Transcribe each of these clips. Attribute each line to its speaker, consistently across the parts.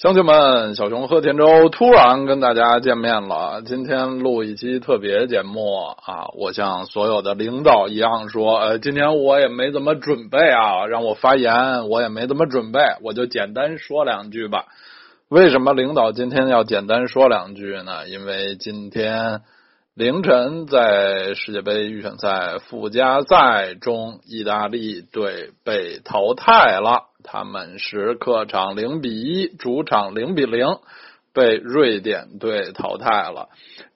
Speaker 1: 乡亲们，小熊喝甜粥突然跟大家见面了。今天录一期特别节目啊，我像所有的领导一样说，呃，今天我也没怎么准备啊，让我发言我也没怎么准备，我就简单说两句吧。为什么领导今天要简单说两句呢？因为今天。凌晨在世界杯预选赛附加赛中，意大利队被淘汰了。他们是客场零比一，主场零比零被瑞典队淘汰了。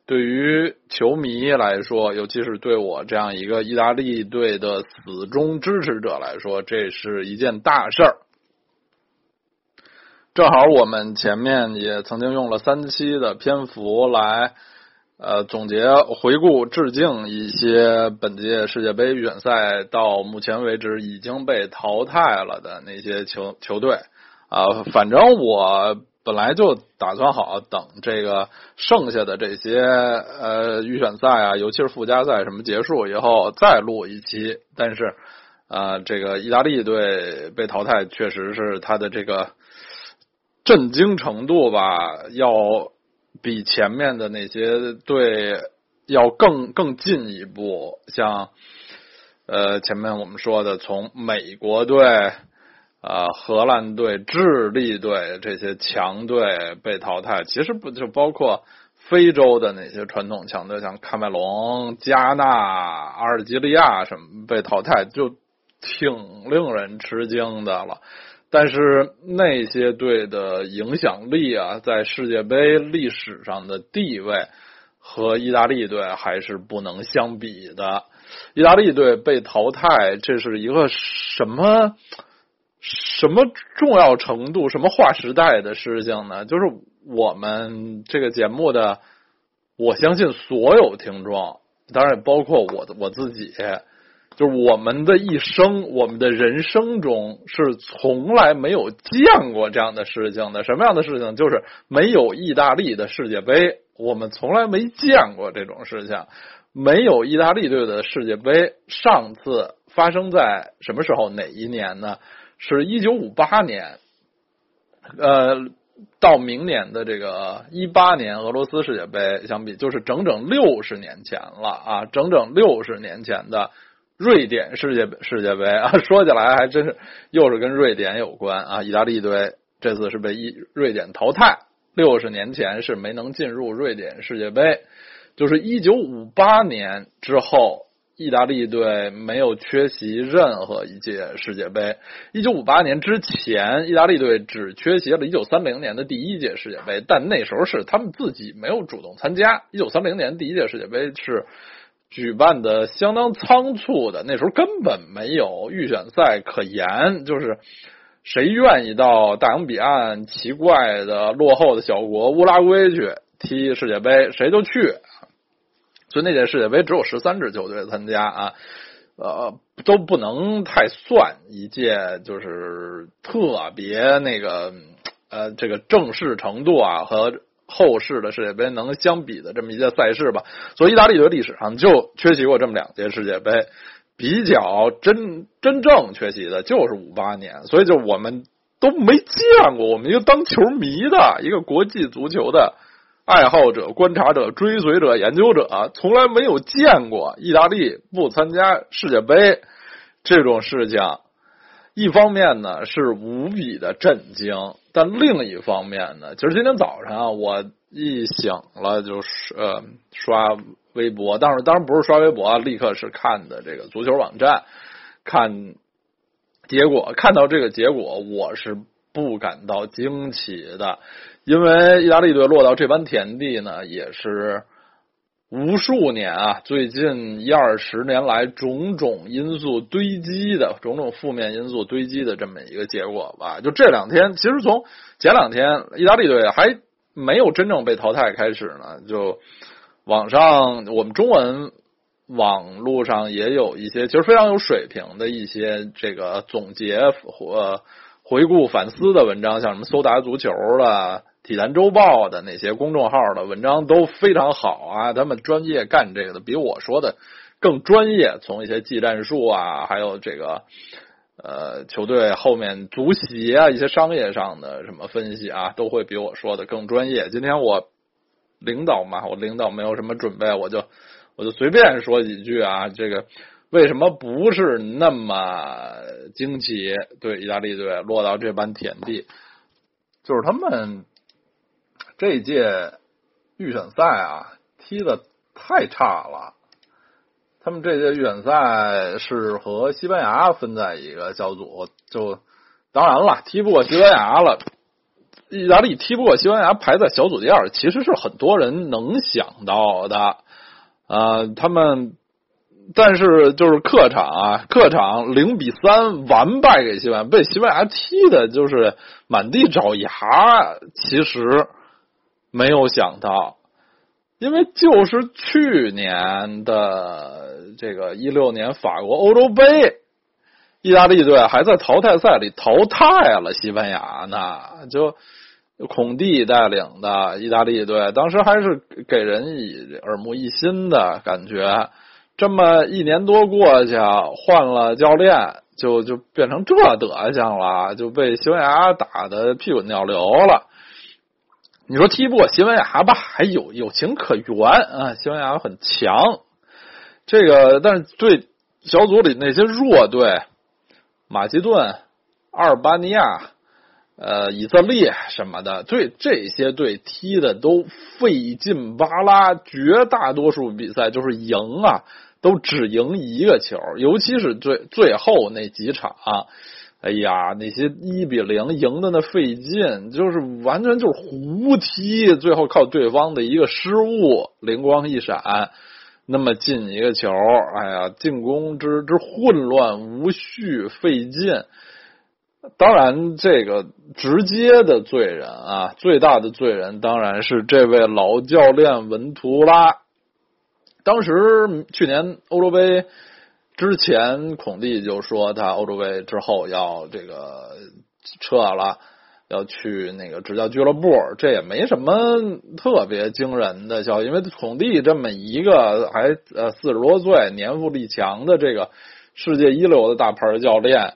Speaker 1: 对于球迷来说，尤其是对我这样一个意大利队的死忠支持者来说，这是一件大事儿。正好我们前面也曾经用了三期的篇幅来。呃，总结、回顾、致敬一些本届世界杯预选赛到目前为止已经被淘汰了的那些球球队啊，反正我本来就打算好等这个剩下的这些呃预选赛啊，尤其是附加赛什么结束以后再录一期。但是啊，这个意大利队被淘汰，确实是他的这个震惊程度吧，要。比前面的那些队要更更进一步，像呃前面我们说的，从美国队啊、荷兰队、智利队这些强队被淘汰，其实不就包括非洲的那些传统强队，像喀麦隆、加纳、阿尔及利亚什么被淘汰，就挺令人吃惊的了。但是那些队的影响力啊，在世界杯历史上的地位和意大利队还是不能相比的。意大利队被淘汰，这是一个什么什么重要程度、什么划时代的事情呢？就是我们这个节目的，我相信所有听众，当然也包括我我自己。就是我们的一生，我们的人生中是从来没有见过这样的事情的。什么样的事情？就是没有意大利的世界杯，我们从来没见过这种事情。没有意大利队的世界杯，上次发生在什么时候？哪一年呢？是一九五八年。呃，到明年的这个一八年俄罗斯世界杯相比，就是整整六十年前了啊！整整六十年前的。瑞典世界世界杯啊，说起来还真是又是跟瑞典有关啊！意大利队这次是被意瑞典淘汰，六十年前是没能进入瑞典世界杯，就是一九五八年之后，意大利队没有缺席任何一届世界杯。一九五八年之前，意大利队只缺席了一九三零年的第一届世界杯，但那时候是他们自己没有主动参加。一九三零年第一届世界杯是。举办的相当仓促的，那时候根本没有预选赛可言，就是谁愿意到大洋彼岸奇怪的落后的小国乌拉圭去踢世界杯，谁就去。所以那届世界杯只有十三支球队参加啊，呃，都不能太算一届，就是特别那个呃这个正式程度啊和。后世的世界杯能相比的这么一届赛事吧？所以意大利队历史上就缺席过这么两届世界杯，比较真真正缺席的就是五八年。所以就我们都没见过，我们一个当球迷的一个国际足球的爱好者、观察者、追随者、研究者，从来没有见过意大利不参加世界杯这种事情。一方面呢是无比的震惊，但另一方面呢，其实今天早上啊，我一醒了就是呃刷微博，当然当然不是刷微博啊，立刻是看的这个足球网站，看结果，看到这个结果，我是不感到惊奇的，因为意大利队落到这般田地呢，也是。无数年啊，最近一二十年来，种种因素堆积的，种种负面因素堆积的这么一个结果吧。就这两天，其实从前两天意大利队还没有真正被淘汰开始呢，就网上我们中文网络上也有一些其实非常有水平的一些这个总结或回顾反思的文章，像什么搜达足球了。体坛周报的那些公众号的文章都非常好啊，他们专业干这个的，比我说的更专业。从一些技战术啊，还有这个呃球队后面足协啊一些商业上的什么分析啊，都会比我说的更专业。今天我领导嘛，我领导没有什么准备，我就我就随便说几句啊。这个为什么不是那么惊奇？对意大利队落到这般田地，就是他们这届预选赛啊踢的太差了。他们这届预选赛是和西班牙分在一个小组，就当然了，踢不过西班牙了。意大利踢不过西班牙，排在小组第二，其实是很多人能想到的。啊，他们但是就是客场啊，客场零比三完败给西班牙，被西班牙踢的就是满地找牙。其实没有想到，因为就是去年的。这个一六年法国欧洲杯，意大利队还在淘汰赛里淘汰了西班牙呢。就孔蒂带领的意大利队，当时还是给人以耳目一新的感觉。这么一年多过去，换了教练，就就变成这德行了，就被西班牙打的屁滚尿流了。你说踢不过西班牙吧，还有有情可原啊，西班牙很强。这个，但是对小组里那些弱队，马其顿、阿尔巴尼亚、呃以色列什么的，对这些队踢的都费劲巴拉，绝大多数比赛就是赢啊，都只赢一个球，尤其是最最后那几场，哎呀，那些一比零赢的那费劲，就是完全就是胡踢，最后靠对方的一个失误，灵光一闪。那么进一个球，哎呀，进攻之之混乱无序费劲。当然，这个直接的罪人啊，最大的罪人当然是这位老教练文图拉。当时去年欧洲杯之前，孔蒂就说他欧洲杯之后要这个撤了。要去那个执教俱乐部，这也没什么特别惊人的消息，因为孔蒂这么一个还呃四十多岁、年富力强的这个世界一流的大牌教练，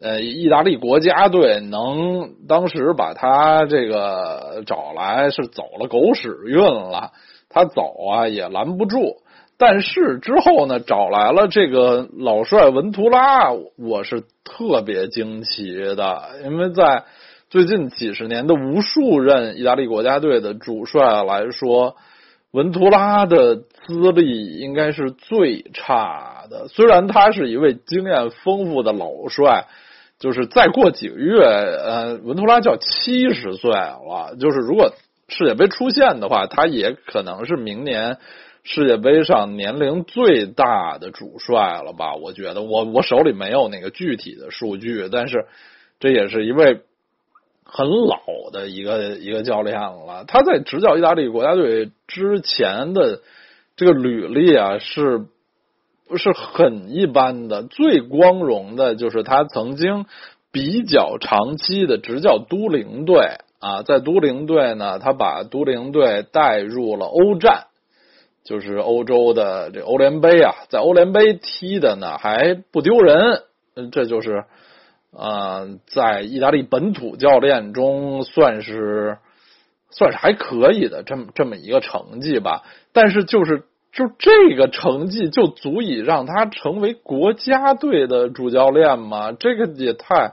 Speaker 1: 呃，意大利国家队能当时把他这个找来是走了狗屎运了，他走啊也拦不住。但是之后呢，找来了这个老帅文图拉，我是特别惊奇的，因为在。最近几十年的无数任意大利国家队的主帅来说，文图拉的资历应该是最差的。虽然他是一位经验丰富的老帅，就是再过几个月，呃，文图拉就要七十岁了。就是如果世界杯出现的话，他也可能是明年世界杯上年龄最大的主帅了吧？我觉得，我我手里没有那个具体的数据，但是这也是一位。很老的一个一个教练了，他在执教意大利国家队之前的这个履历啊，是不是很一般的。最光荣的就是他曾经比较长期的执教都灵队啊，在都灵队呢，他把都灵队带入了欧战，就是欧洲的这欧联杯啊，在欧联杯踢的呢还不丢人，这就是。啊，在意大利本土教练中算是算是还可以的这么这么一个成绩吧，但是就是就这个成绩就足以让他成为国家队的主教练吗？这个也太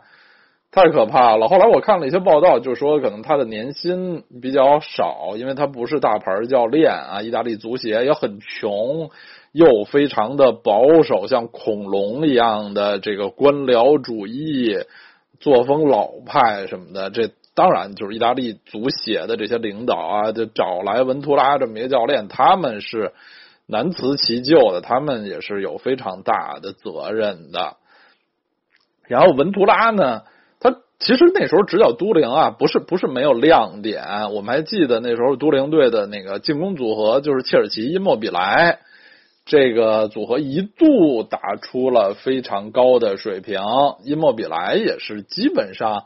Speaker 1: 太可怕了。后来我看了一些报道，就说可能他的年薪比较少，因为他不是大牌教练啊，意大利足协也很穷。又非常的保守，像恐龙一样的这个官僚主义作风老派什么的，这当然就是意大利足协的这些领导啊，就找来文图拉这么一个教练，他们是难辞其咎的，他们也是有非常大的责任的。然后文图拉呢，其实那时候执教都灵啊，不是不是没有亮点，我们还记得那时候都灵队的那个进攻组合就是切尔奇因莫比莱。这个组合一度打出了非常高的水平，因莫比莱也是基本上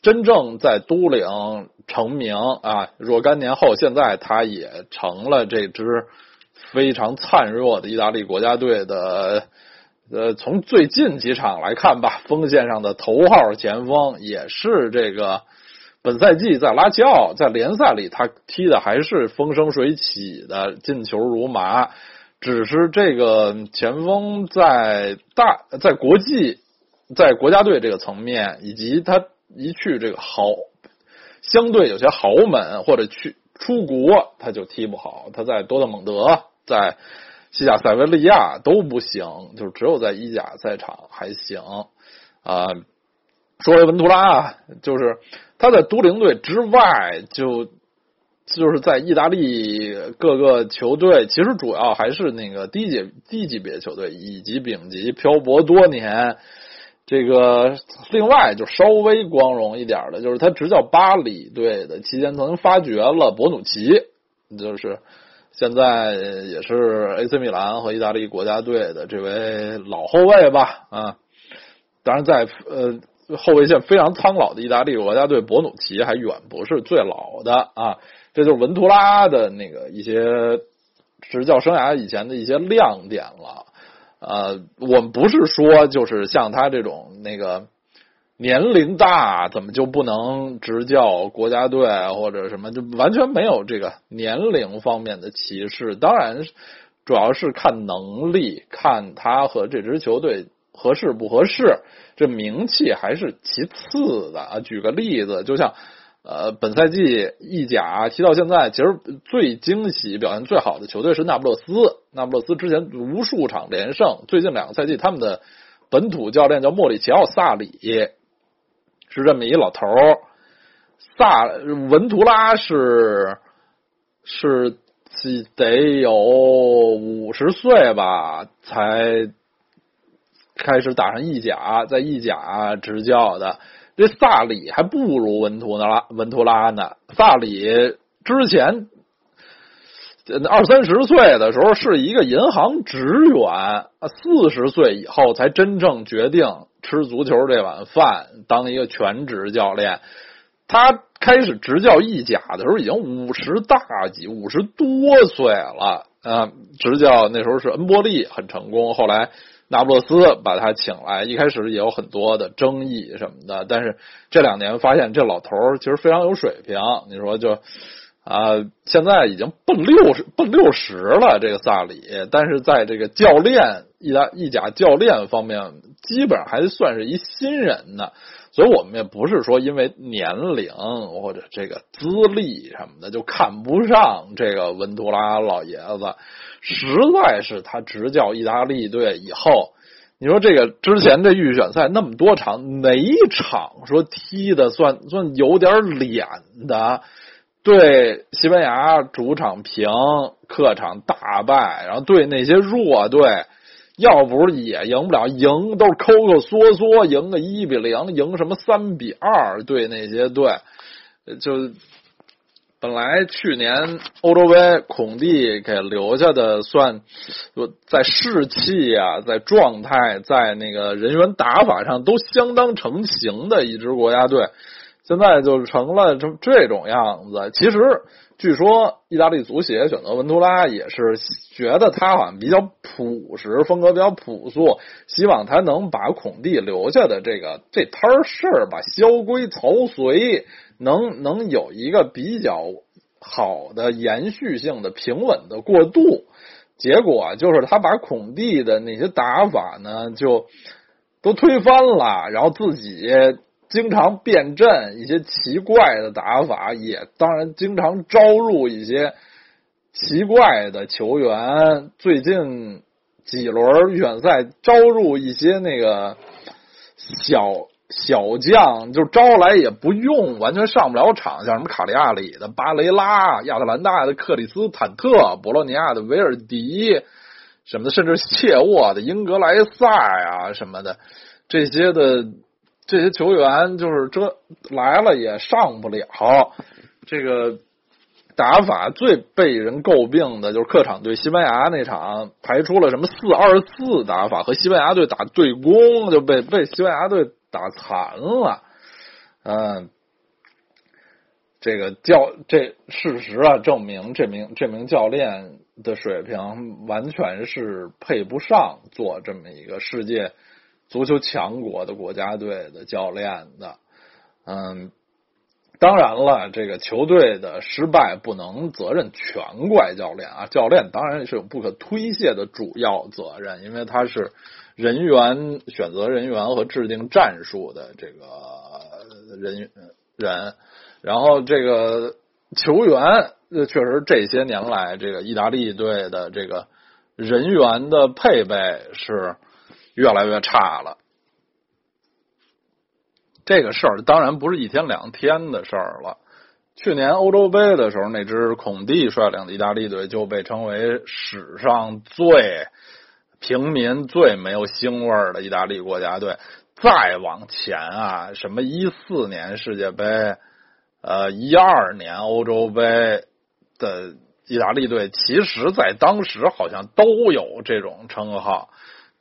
Speaker 1: 真正在都灵成名啊，若干年后，现在他也成了这支非常灿弱的意大利国家队的呃，从最近几场来看吧，锋线上的头号前锋也是这个本赛季在拉齐奥在联赛里他踢的还是风生水起的，进球如麻。只是这个前锋在大在国际在国家队这个层面，以及他一去这个豪相对有些豪门或者去出国，他就踢不好。他在多特蒙德在。西甲塞维利亚都不行，就只有在意甲赛场还行啊。说回文图拉，就是他在都灵队之外，就就是在意大利各个球队，其实主要还是那个低级低级别球队以及丙级漂泊多年。这个另外就稍微光荣一点的，就是他执教巴黎队的期间，曾经发掘了博努奇，就是。现在也是 AC 米兰和意大利国家队的这位老后卫吧啊，当然在呃后卫线非常苍老的意大利国家队，博努奇还远不是最老的啊，这就是文图拉的那个一些执教生涯以前的一些亮点了。呃，我们不是说就是像他这种那个。年龄大怎么就不能执教国家队或者什么？就完全没有这个年龄方面的歧视。当然，主要是看能。力，看他和这支球队合适不合适。这名气还是其次的啊。举个例子，就像呃，本赛季意甲踢到现在，其实最惊喜、表现最好的球队是那不勒斯。那不勒斯之前无数场连胜，最近两个赛季他们的本土教练叫莫里奇奥·萨里。是这么一老头儿，萨文图拉是是得有五十岁吧，才开始打上意甲，在意甲执教的。这萨里还不如文图拉文图拉呢。萨里之前二三十岁的时候是一个银行职员，四十岁以后才真正决定。吃足球这碗饭，当一个全职教练。他开始执教意甲的时候，已经五十大几，五十多岁了啊！执教那时候是恩波利很成功，后来那不勒斯把他请来，一开始也有很多的争议什么的。但是这两年发现这老头其实非常有水平。你说就啊，现在已经奔六十奔六十了，这个萨里，但是在这个教练意大意甲教练方面。基本上还算是一新人呢，所以我们也不是说因为年龄或者这个资历什么的就看不上这个文图拉老爷子，实在是他执教意大利队以后，你说这个之前这预选赛那么多场，哪一场说踢的算算有点脸的？对西班牙主场平，客场大败，然后对那些弱队。要不是也赢不了，赢都抠抠缩缩，赢个一比零，赢什么三比二，对那些队，就本来去年欧洲杯孔蒂给留下的，算在士气啊，在状态，在那个人员打法上都相当成型的一支国家队，现在就成了这这种样子。其实。据说意大利足协选择文图拉也是觉得他好像比较朴实，风格比较朴素，希望他能把孔蒂留下的这个这摊事儿吧，萧规曹随，能能有一个比较好的延续性的平稳的过渡。结果就是他把孔蒂的那些打法呢，就都推翻了，然后自己。经常变阵，一些奇怪的打法，也当然经常招入一些奇怪的球员。最近几轮远赛招入一些那个小小将，就招来也不用，完全上不了场，像什么卡利亚里的巴雷拉、亚特兰大的克里斯坦特、博洛尼亚的维尔迪什么的，甚至切沃的英格莱塞啊什么的这些的。这些球员就是这来了也上不了，这个打法最被人诟病的就是客场对西班牙那场排出了什么四二四打法，和西班牙队打对攻就被被西班牙队打残了。嗯，这个教这事实啊证明这名这名教练的水平完全是配不上做这么一个世界足球强国的国家队的教练的。嗯，当然了，这个球队的失败不能责任全怪教练啊，教练当然是有不可推卸的主要责任，因为他是人员选择人员和制定战术的这个人人，然后这个球员。这确实，这些年来，这个意大利队的这个人员的配备是越来越差了。这个事儿当然不是一天两天的事儿了。去年欧洲杯的时候，那支孔蒂率领的意大利队就被称为史上最平民、最没有腥味的意大利国家队。再往前啊，什么一四年世界杯，呃，一二年欧洲杯。的意大利队，其实，在当时好像都有这种称号。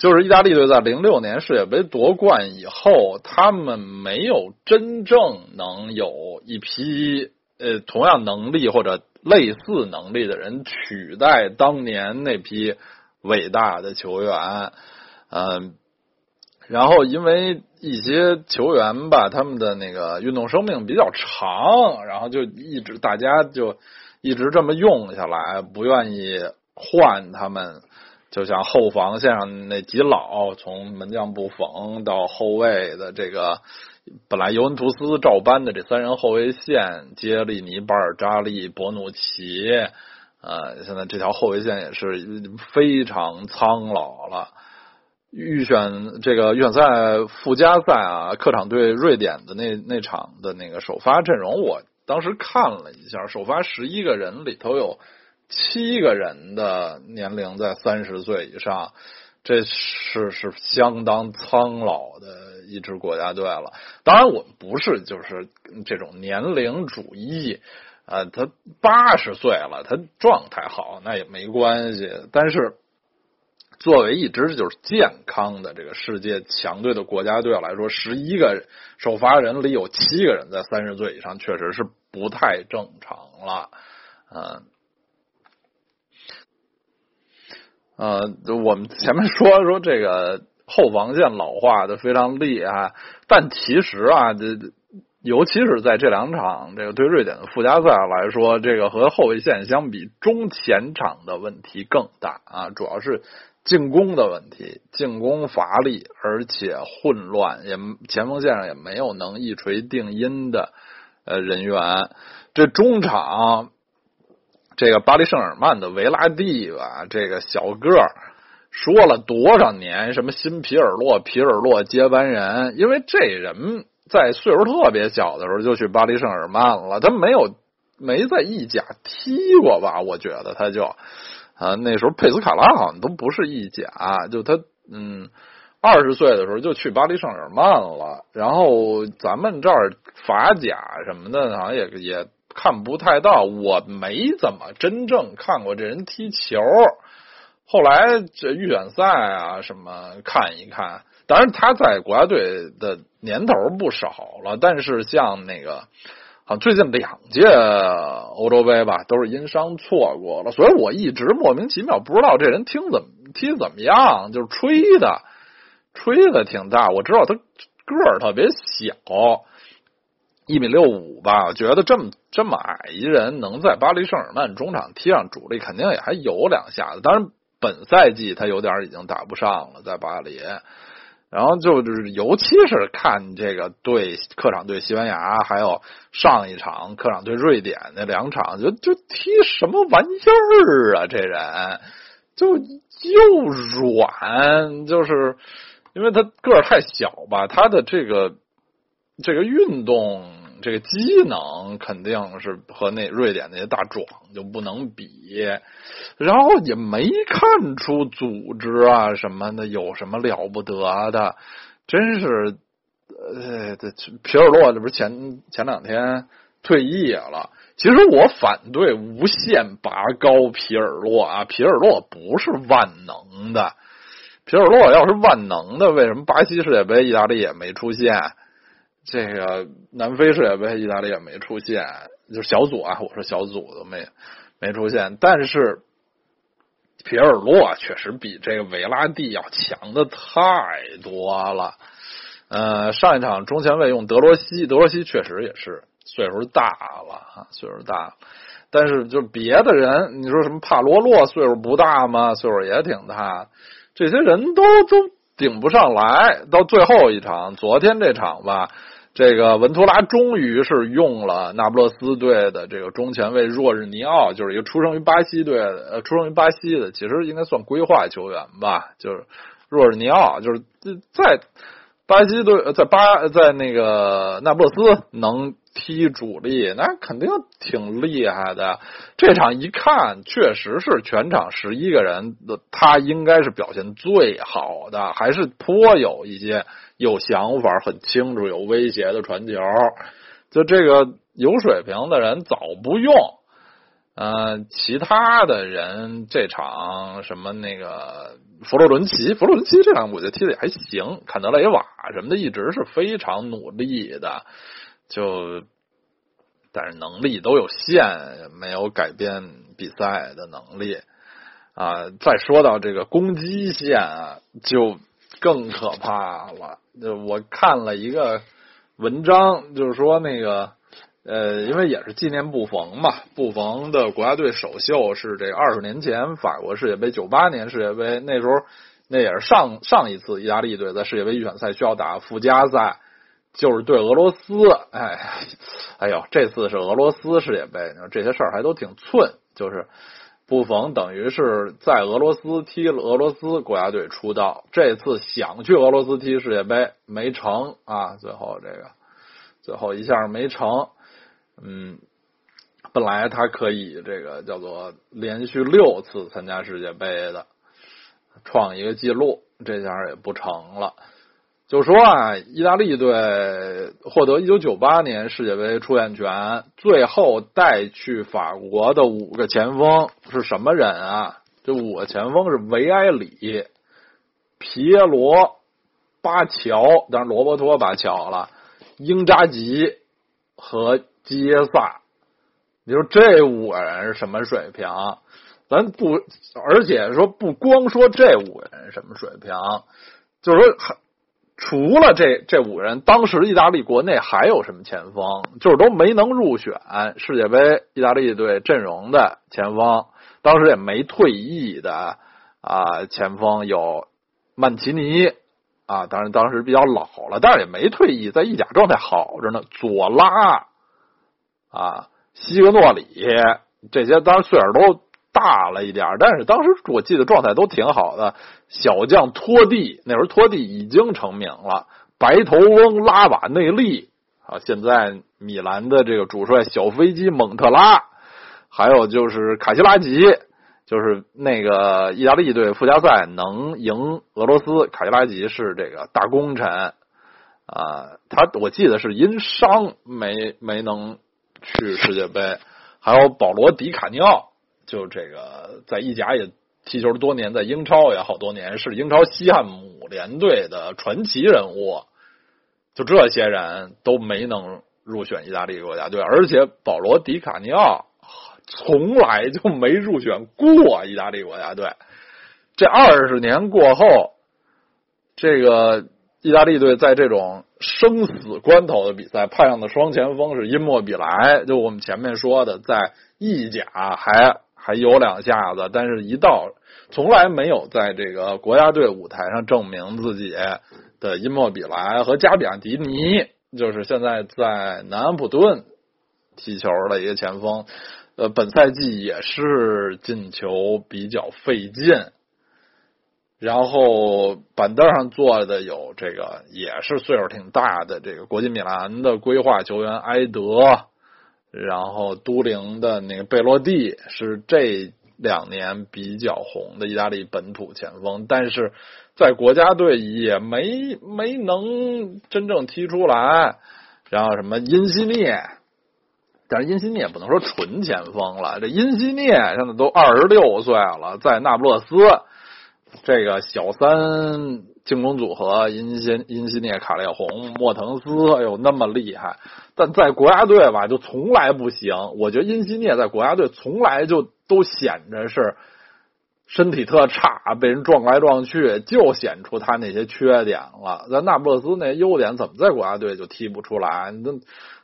Speaker 1: 就是意大利队在零六年世界杯夺冠以后，他们没有真正能有一批呃同样能力或者类似能力的人取代当年那批伟大的球员。嗯，然后因为一些球员吧，他们的那个运动生命比较长，然后就一直大家就。一直这么用下来，不愿意换他们，就像后防线上那几老，从门将布冯到后卫的这个，本来尤文图斯照搬的这三人后卫线，杰利尼、巴尔扎利、博努奇，呃，现在这条后卫线也是非常苍老了。预选这个预选赛附加赛啊，客场对瑞典的那那场的那个首发阵容，我。当时看了一下，首发十一个人里头有七个人的年龄在三十岁以上，这是是相当苍老的一支国家队了。当然，我们不是就是这种年龄主义，呃，他八十岁了，他状态好那也没关系。但是，作为一支就是健康的这个世界强队的国家队来说，十一个首发人里有七个人在三十岁以上，确实是。不太正常了，嗯，呃，我们前面说说这个后防线老化的非常厉害，但其实啊，这尤其是在这两场这个对瑞典的附加赛来说，这个和后卫线相比，中前场的问题更大啊，主要是进攻的问题，进攻乏力而且混乱，也前锋线上也没有能一锤定音的。呃，人员这中场，这个巴黎圣日耳曼的维拉蒂吧，这个小个儿说了多少年什么新皮尔洛，皮尔洛接班人，因为这人在岁数特别小的时候就去巴黎圣日耳曼了，他没有没在意甲踢过吧？我觉得他就啊，那时候佩斯卡拉好像都不是意甲，就他嗯。二十岁的时候就去巴黎圣日耳曼了，然后咱们这儿法甲什么的好像也也看不太到，我没怎么真正看过这人踢球。后来这预选赛啊什么看一看，当然他在国家队的年头不少了，但是像那个好像最近两届欧洲杯吧，都是因伤错过了，所以我一直莫名其妙不知道这人听怎么踢怎么样，就是吹的。吹的挺大，我知道他个儿特别小，一米六五吧。我觉得这么这么矮一人能在巴黎圣日耳曼中场踢上主力，肯定也还有两下子。当然，本赛季他有点已经打不上了，在巴黎。然后就是，尤其是看这个对客场对西班牙，还有上一场客场对瑞典那两场，就就踢什么玩意儿啊？这人就又软，就是。因为他个儿太小吧，他的这个这个运动这个机能肯定是和那瑞典那些大壮就不能比，然后也没看出组织啊什么的有什么了不得的，真是呃，这皮尔洛这不是前前两天退役了？其实我反对无限拔高皮尔洛啊，皮尔洛不是万能的。皮尔洛要是万能的，为什么巴西世界杯意大利也没出现？这个南非世界杯意大利也没出现，就是小组啊，我说小组都没没出现。但是皮尔洛确实比这个维拉蒂要强的太多了。呃，上一场中前卫用德罗西，德罗西确实也是岁数大了啊，岁数大。但是就别的人，你说什么帕罗洛岁数不大吗？岁数也挺大，这些人都都顶不上来。到最后一场，昨天这场吧。这个文图拉终于是用了那不勒斯队的这个中前卫若日尼奥，就是一个出生于巴西队的，呃，出生于巴西的，其实应该算规划球员吧，就是若日尼奥，就是在巴西队，在巴在那个那不勒斯能踢主力，那肯定挺厉害的。这场一看，确实是全场十一个人的，他应该是表现最好的，还是颇有一些。有想法，很清楚，有威胁的传球，就这个有水平的人早不用。呃，其他的人这场什么那个弗洛伦齐，弗洛伦齐这场我觉得踢的也还行，坎德雷瓦什么的一直是非常努力的，就但是能力都有限，没有改变比赛的能力啊。再说到这个攻击线啊，就。更可怕了！就我看了一个文章，就是说那个呃，因为也是纪念布冯嘛，布冯的国家队首秀是这二十年前法国世界杯，九八年世界杯那时候，那也是上上一次意大利队在世界杯预选赛需要打附加赛，就是对俄罗斯。哎，哎呦，这次是俄罗斯世界杯，这些事儿还都挺寸，就是。布冯等于是在俄罗斯踢了俄罗斯国家队出道，这次想去俄罗斯踢世界杯没成啊，最后这个最后一下没成，嗯，本来他可以这个叫做连续六次参加世界杯的，创一个记录，这下也不成了。就说啊，意大利队获得一九九八年世界杯出线权，最后带去法国的五个前锋是什么人啊？这五个前锋是维埃里、皮耶罗、巴乔，当然罗伯托巴乔了，英扎吉和基耶萨。你说这五个人是什么水平？咱不，而且说不光说这五个人什么水平，就是说还。除了这这五人，当时意大利国内还有什么前锋？就是都没能入选世界杯意大利队阵容的前锋，当时也没退役的啊前锋有曼奇尼啊，当然当时比较老了，但是也没退役，在意甲状态好着呢。佐拉啊，西格诺里这些，当然岁数都。大了一点，但是当时我记得状态都挺好的。小将托蒂那时候托蒂已经成名了，白头翁拉瓦内利啊，现在米兰的这个主帅小飞机蒙特拉，还有就是卡西拉吉，就是那个意大利队附加赛能赢俄罗斯，卡西拉吉是这个大功臣啊。他我记得是因伤没没能去世界杯，还有保罗迪卡尼奥。就这个在意甲也踢球多年，在英超也好多年，是英超西汉姆联队的传奇人物。就这些人都没能入选意大利国家队，而且保罗·迪卡尼奥从来就没入选过意大利国家队。这二十年过后，这个意大利队在这种生死关头的比赛派上的双前锋是因莫比莱，就我们前面说的，在意甲还。还有两下子，但是一到从来没有在这个国家队舞台上证明自己的因莫比莱和加比亚迪尼，就是现在在南安普顿踢球的一个前锋，呃，本赛季也是进球比较费劲。然后板凳上坐的有这个也是岁数挺大的这个国际米兰的规划球员埃德。然后都灵的那个贝洛蒂是这两年比较红的意大利本土前锋，但是在国家队也没没能真正踢出来。然后什么因西涅，但是因西涅也不能说纯前锋了，这因西涅现在都二十六岁了，在那不勒斯这个小三。进攻组合，因西因西涅、卡列洪、莫腾斯，哎呦，那么厉害！但在国家队吧，就从来不行。我觉得因西涅在国家队从来就都显着是身体特差，被人撞来撞去，就显出他那些缺点了。咱那不勒斯那优点怎么在国家队就踢不出来？那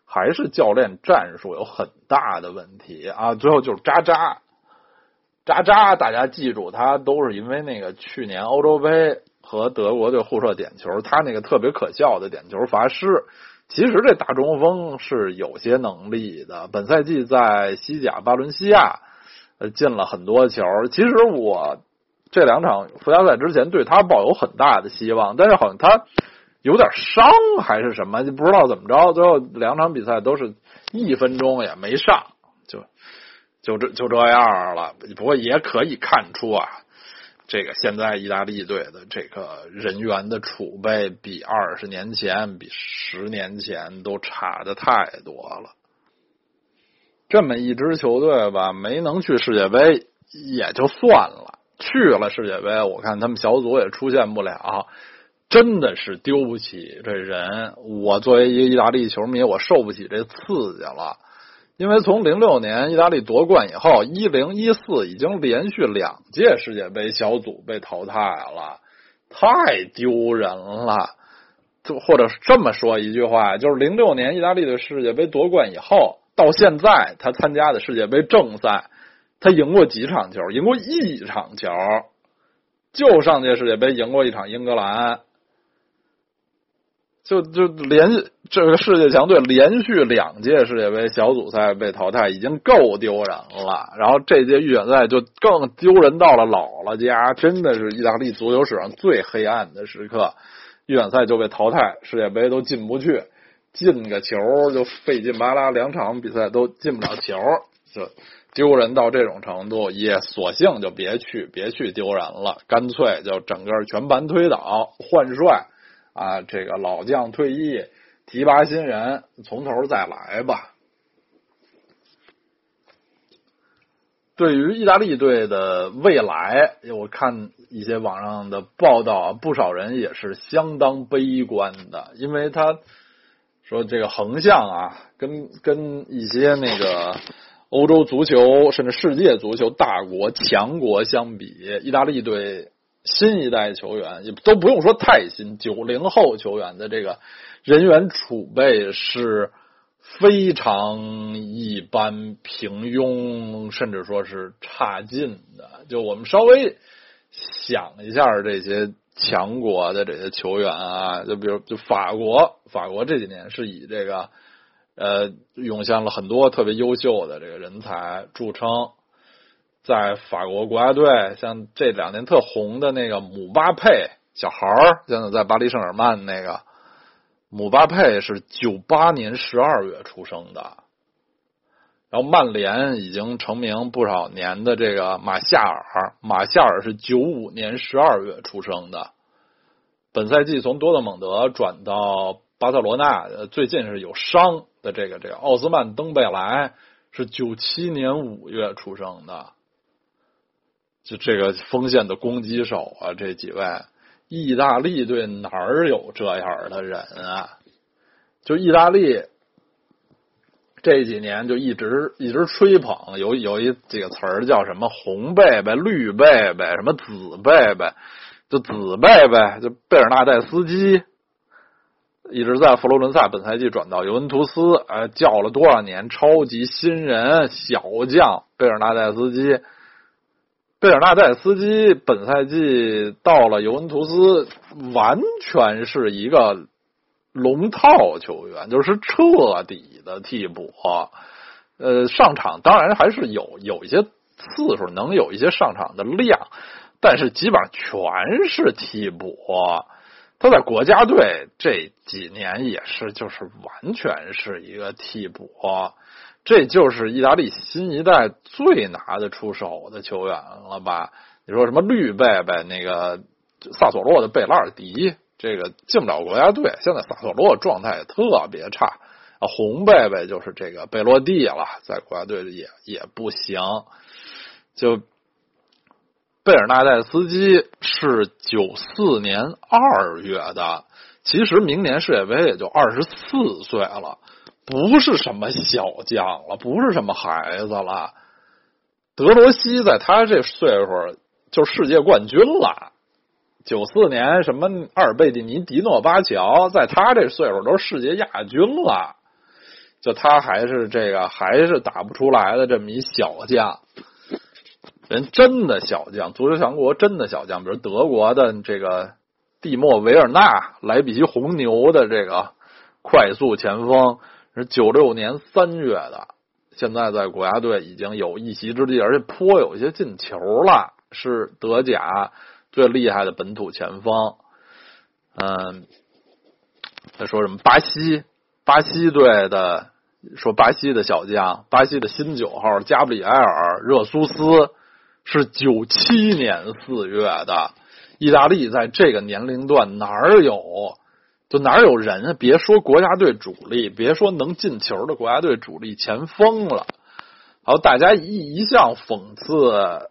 Speaker 1: 还是教练战术有很大的问题啊！最后就是渣渣，渣渣，大家记住，他都是因为那个去年欧洲杯和德国队互射点球，他那个特别可笑的点球罚失。其实这大中锋是有些能力的，本赛季在西甲巴伦西亚呃进了很多球。其实我这两场附加赛之前对他抱有很大的希望，但是好像他有点伤还是什么，就不知道怎么着。最后两场比赛都是一分钟也没上，就就这就这样了。不过也可以看出啊。这个现在意大利队的这个人员的储备比二十年前、比十年前都差的太多了。这么一支球队吧，没能去世界杯也就算了，去了世界杯，我看他们小组也出现不了，真的是丢不起这人。我作为一个意大利球迷，我受不起这刺激了。因为从零六年意大利夺冠以后，一零一四已经连续两届世界杯小组被淘汰了，太丢人了。就或者这么说一句话，就是零六年意大利的世界杯夺冠以后，到现在他参加的世界杯正赛，他赢过几场球？赢过一场球，就上届世界杯赢过一场英格兰。就就连这个世界强队连续两届世界杯小组赛被淘汰，已经够丢人了。然后这届预选赛就更丢人到了姥姥家，真的是意大利足球史上最黑暗的时刻。预选赛就被淘汰，世界杯都进不去，进个球就费劲巴拉，两场比赛都进不了球，就丢人到这种程度，也索性就别去，别去丢人了，干脆就整个全盘推倒，换帅。啊，这个老将退役，提拔新人，从头再来吧。对于意大利队的未来，我看一些网上的报道，不少人也是相当悲观的，因为他说这个横向啊，跟跟一些那个欧洲足球甚至世界足球大国强国相比，意大利队。新一代球员也都不用说太新，九零后球员的这个人员储备是非常一般、平庸，甚至说是差劲的。就我们稍微想一下这些强国的这些球员啊，就比如就法国，法国这几年是以这个呃涌现了很多特别优秀的这个人才著称。在法国国家队，像这两年特红的那个姆巴佩小孩儿，现在在巴黎圣日耳曼那个姆巴佩是九八年十二月出生的，然后曼联已经成名不少年的这个马夏尔，马夏尔是九五年十二月出生的，本赛季从多特蒙德转到巴塞罗那，最近是有伤的这个这个奥斯曼登贝莱是九七年五月出生的。就这个锋线的攻击手啊，这几位，意大利队哪儿有这样的人啊？就意大利这几年就一直一直吹捧，有有一几个词儿叫什么红贝贝、绿贝贝、什么紫贝贝，就紫贝贝，就贝尔纳代斯基，一直在佛罗伦萨，本赛季转到尤文图斯，哎，叫了多少年超级新人小将贝尔纳代斯基。贝尔纳代斯基本赛季到了尤文图斯，完全是一个龙套球员，就是彻底的替补。呃，上场当然还是有有一些次数，能有一些上场的量，但是基本上全是替补。他在国家队这几年也是，就是完全是一个替补。这就是意大利新一代最拿得出手的球员了吧？你说什么绿贝贝那个萨索洛的贝拉尔迪，这个进不了国家队。现在萨索洛状态也特别差啊。红贝贝就是这个贝洛蒂了，在国家队也也不行。就贝尔纳代斯基是九四年二月的，其实明年世界杯也就二十四岁了。不是什么小将了，不是什么孩子了。德罗西在他这岁数就世界冠军了。九四年什么阿尔贝蒂尼、迪诺巴乔，在他这岁数都是世界亚军了。就他还是这个还是打不出来的这么一小将，人真的小将，足球强国真的小将，比如德国的这个蒂莫维尔纳、莱比锡红牛的这个快速前锋，是九六年三月的，现在在国家队已经有一席之地，而且颇有一些进球了，是德甲最厉害的本土前锋。嗯，他说什么？巴西？巴西队的说，巴西的小将，巴西的新九号加布里埃尔·热苏斯是九七年四月的。意大利在这个年龄段哪儿有，就哪有人啊？别说国家队主力，别说能进球的国家队主力前锋了。好，大家一一向讽刺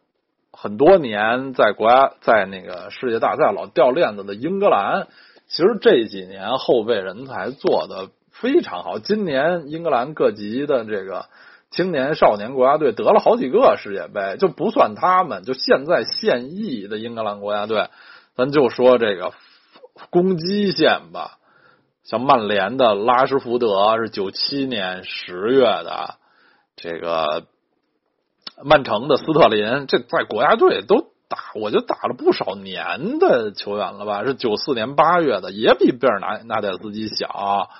Speaker 1: 很多年在国家在那个世界大赛老掉链子的英格兰，其实这几年后备人才做的。非常好，今年英格兰各级的这个青年少年国家队得了好几个世界杯，就不算他们，就现在现役的英格兰国家队，咱就说这个攻击线吧，像曼联的拉什福德是九七年十月的，这个曼城的斯特林，这在国家队都打，我就打了不少年的球员了吧？是九四年八月的，也比贝尔纳纳代斯基小。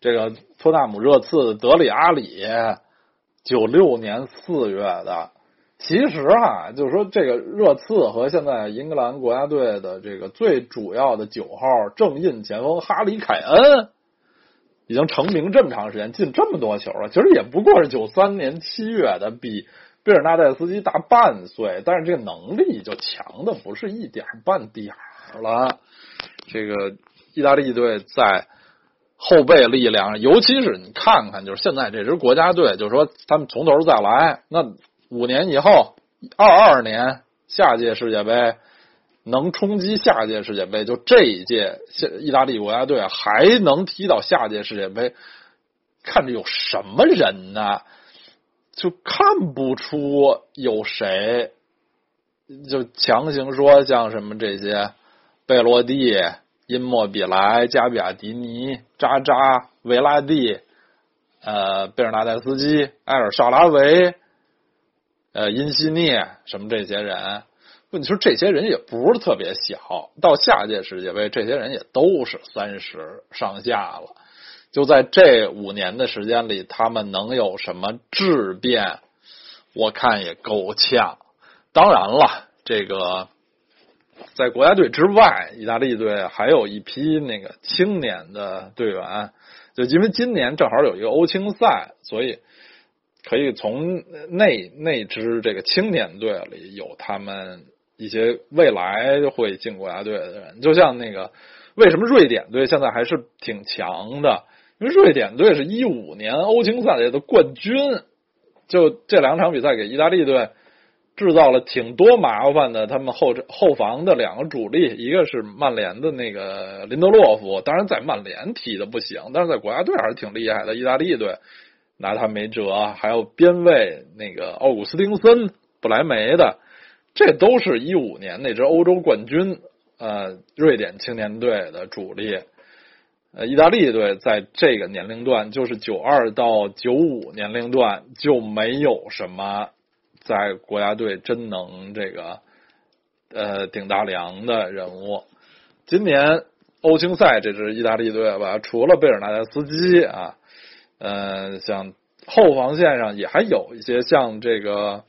Speaker 1: 这个托纳姆热刺德里阿里，九六年四月的。其实啊，就是说这个热刺和现在英格兰国家队的这个最主要的九号正印前锋哈里凯恩，已经成名这么长时间，进这么多球了。其实也不过是九三年七月的，比贝尔纳代斯基大半岁，但是这个能力就强的不是一点半点了。这个意大利队在。后备力量，尤其是你看看，就是现在这支国家队，就是说他们从头再来，那五年以后，二二年下届世界杯能冲击下届世界杯，就这一届意大利国家队还能踢到下届世界杯，看着有什么人呢？就看不出有谁，就强行说像什么这些贝洛蒂。因莫比莱、加比亚迪尼、扎扎、维拉蒂、呃，贝尔纳代斯基、埃尔绍拉维、呃，因西涅什么这些人，你说这些人也不是特别小，到下届世界杯，这些人也都是三十上下了。就在这五年的时间里，他们能有什么质变？我看也够呛。当然了，这个。在国家队之外，意大利队还有一批那个青年的队员，就因为今年正好有一个欧青赛，所以可以从那那支这个青年队里有他们一些未来会进国家队的人。就像那个，为什么瑞典队现在还是挺强的？因为瑞典队是一五年欧青赛的冠军，就这两场比赛给意大利队。制造了挺多麻烦的，他们后后防的两个主力，一个是曼联的那个林德洛夫，当然在曼联踢的不行，但是在国家队还是挺厉害的。意大利队拿他没辙，还有边卫那个奥古斯丁森、布莱梅的，这都是一五年那支欧洲冠军，呃，瑞典青年队的主力。呃，意大利队在这个年龄段，就是九二到九五年龄段就没有什么。在国家队真能这个呃顶大梁的人物，今年欧青赛这支意大利队吧，除了贝尔纳德斯基啊，呃，像后防线上也还有一些像这个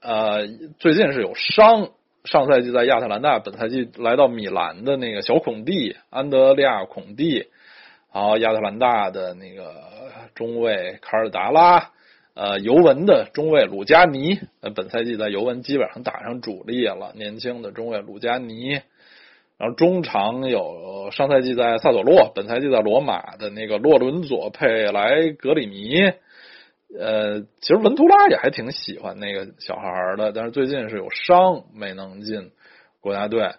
Speaker 1: 呃，最近是有伤，上赛季在亚特兰大，本赛季来到米兰的那个小孔蒂安德利亚孔蒂，然后亚特兰大的那个中卫卡尔达拉。呃，尤文的中卫鲁加尼，本赛季在尤文基本上打上主力了。年轻的中卫鲁加尼，然后中场有上赛季在萨索洛，本赛季在罗马的那个洛伦佐佩莱格里尼。呃，其实文图拉也还挺喜欢那个小孩的，但是最近是有伤没能进国家队。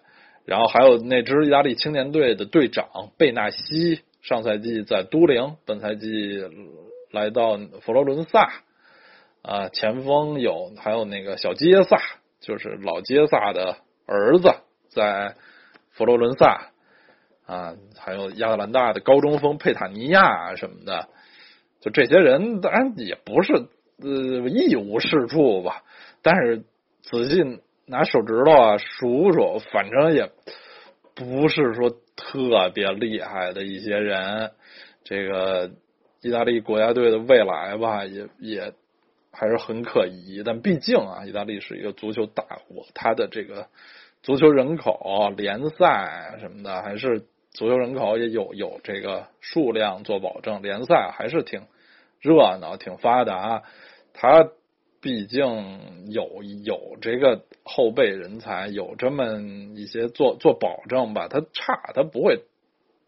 Speaker 1: 然后还有那支意大利青年队的队长贝纳西，上赛季在都灵，本赛季。来到佛罗伦萨，啊，前锋有还有那个小杰萨，就是老杰萨的儿子在佛罗伦萨啊，还有亚特兰大的高中锋佩塔尼亚什么的，就这些人当然也不是呃一无是处吧，但是仔细拿手指头啊数数，反正也不是说特别厉害的一些人。这个意大利国家队的未来吧，也也还是很可疑。但毕竟啊，意大利是一个足球大国，它的这个足球人口、联赛什么的，还是足球人口也有有这个数量做保证，联赛还是挺热闹、挺发达。它毕竟有有这个后备人才，有这么一些做做保证吧。它差，它不会。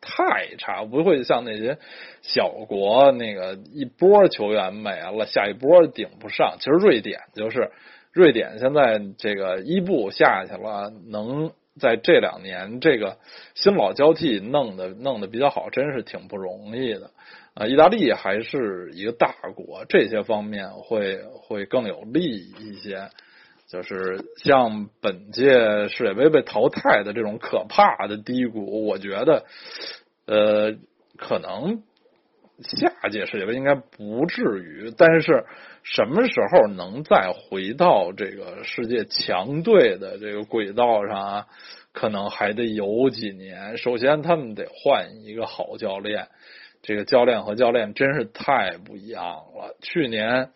Speaker 1: 太差，不会像那些小国那个一波球员没了，下一波顶不上。其实瑞典就是，瑞典现在这个伊布下去了，能在这两年这个新老交替弄的弄得比较好，真是挺不容易的啊。意大利还是一个大国，这些方面会会更有利一些。就是像本届世界杯被淘汰的这种可怕的低谷，我觉得，呃，可能下届世界杯应该不至于，但是什么时候能再回到这个世界强队的这个轨道上啊？可能还得有几年。首先，他们得换一个好教练，这个教练和教练真是太不一样了。去年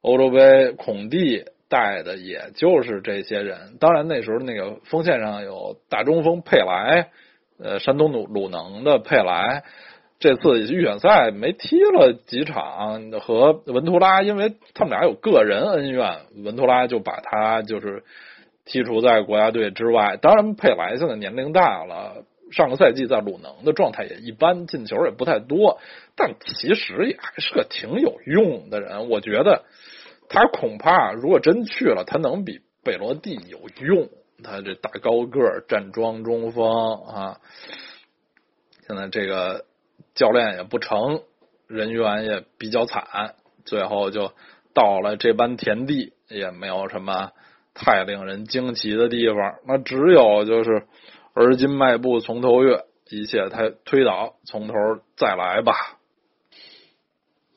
Speaker 1: 欧洲杯，孔蒂。带的也就是这些人，当然那时候那个锋线上有大中锋佩莱，呃，山东鲁鲁能的佩莱，这次预选赛没踢了几场，和文图拉，因为他们俩有个人恩怨，文图拉就把他就是剔除在国家队之外。当然，佩莱现在年龄大了，上个赛季在鲁能的状态也一般，进球也不太多，但其实也还是个挺有用的人，我觉得。他恐怕如果真去了，他能比贝罗蒂有用。他这大高个站桩中锋啊，现在这个教练也不成，人员也比较惨，最后就到了这般田地，也没有什么太令人惊奇的地方。那只有就是而今迈步从头越，一切推推倒，从头再来吧。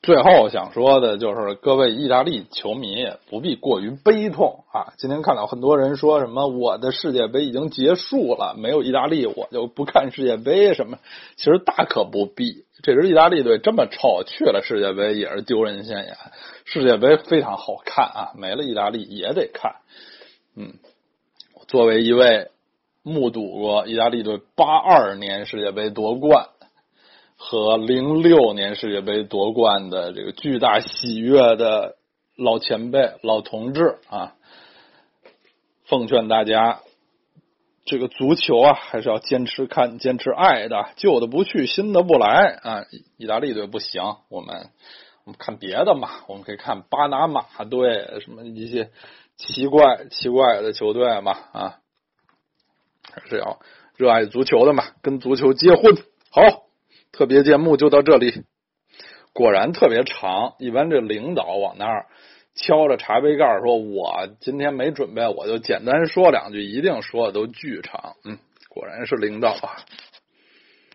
Speaker 1: 最后想说的就是，各位意大利球迷也不必过于悲痛啊！今天看到很多人说什么我的世界杯已经结束了，没有意大利我就不看世界杯什么，其实大可不必。这支意大利队这么臭，去了世界杯也是丢人现眼。世界杯非常好看啊，没了意大利也得看。嗯，作为一位目睹过意大利队八二年世界杯夺冠。和零六年世界杯夺冠的这个巨大喜悦的老前辈、老同志啊，奉劝大家，这个足球啊，还是要坚持看、坚持爱的，旧的不去，新的不来啊！意大利队不行，我们我们看别的嘛，我们可以看巴拿马队，什么一些奇怪、奇怪的球队嘛啊，还是要热爱足球的嘛，跟足球结婚好。特别节目就到这里，果然特别长。一般这领导往那儿敲着茶杯盖说：“我今天没准备，我就简单说两句，一定说的都巨长。”嗯，果然是领导啊。